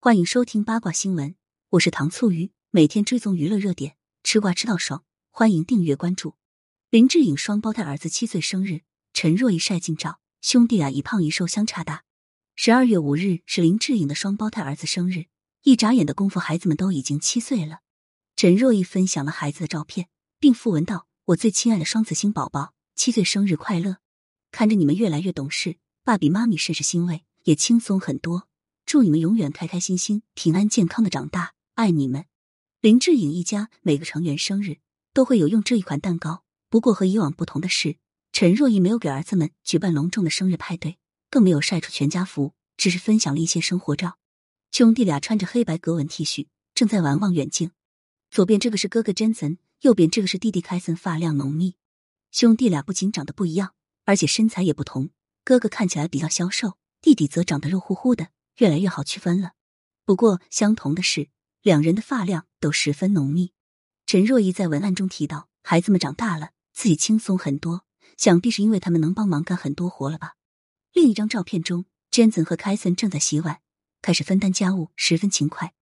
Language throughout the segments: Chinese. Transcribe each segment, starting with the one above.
欢迎收听八卦新闻，我是糖醋鱼，每天追踪娱乐热点，吃瓜吃到爽，欢迎订阅关注。林志颖双胞胎儿子七岁生日，陈若仪晒近照，兄弟俩一胖一瘦相差大。十二月五日是林志颖的双胞胎儿子生日，一眨眼的功夫，孩子们都已经七岁了。陈若仪分享了孩子的照片，并附文道：“我最亲爱的双子星宝宝，七岁生日快乐！看着你们越来越懂事，爸比妈咪甚是欣慰，也轻松很多。”祝你们永远开开心心、平安健康的长大，爱你们！林志颖一家每个成员生日都会有用这一款蛋糕，不过和以往不同的是，陈若仪没有给儿子们举办隆重的生日派对，更没有晒出全家福，只是分享了一些生活照。兄弟俩穿着黑白格纹 T 恤，正在玩望远镜。左边这个是哥哥 Jensen，右边这个是弟弟凯森，发量浓密。兄弟俩不仅长得不一样，而且身材也不同。哥哥看起来比较消瘦，弟弟则长得肉乎乎的。越来越好区分了，不过相同的是，两人的发量都十分浓密。陈若仪在文案中提到，孩子们长大了，自己轻松很多，想必是因为他们能帮忙干很多活了吧。另一张照片中，Jensen 和凯森正在洗碗，开始分担家务，十分勤快。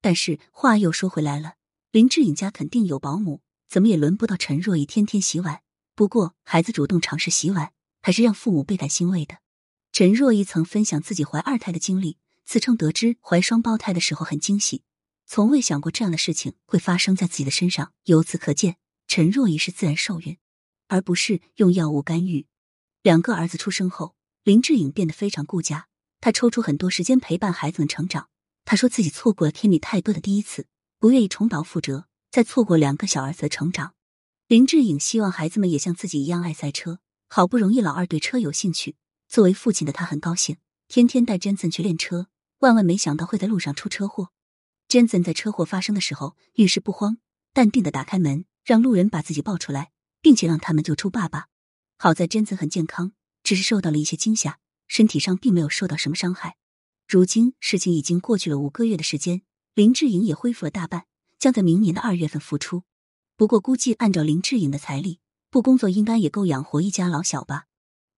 但是话又说回来了，林志颖家肯定有保姆，怎么也轮不到陈若仪天天洗碗。不过孩子主动尝试洗碗，还是让父母倍感欣慰的。陈若仪曾分享自己怀二胎的经历。自称得知怀双胞胎的时候很惊喜，从未想过这样的事情会发生在自己的身上。由此可见，陈若仪是自然受孕，而不是用药物干预。两个儿子出生后，林志颖变得非常顾家，他抽出很多时间陪伴孩子们成长。他说自己错过了天理太多的第一次，不愿意重蹈覆辙，再错过两个小儿子的成长。林志颖希望孩子们也像自己一样爱赛车，好不容易老二对车有兴趣，作为父亲的他很高兴，天天带珍森去练车。万万没想到会在路上出车祸。珍森在车祸发生的时候遇事不慌，淡定的打开门，让路人把自己抱出来，并且让他们救出爸爸。好在珍森很健康，只是受到了一些惊吓，身体上并没有受到什么伤害。如今事情已经过去了五个月的时间，林志颖也恢复了大半，将在明年的二月份复出。不过估计按照林志颖的财力，不工作应该也够养活一家老小吧。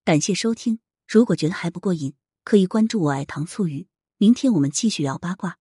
感谢收听，如果觉得还不过瘾，可以关注我爱糖醋鱼。明天我们继续聊八卦。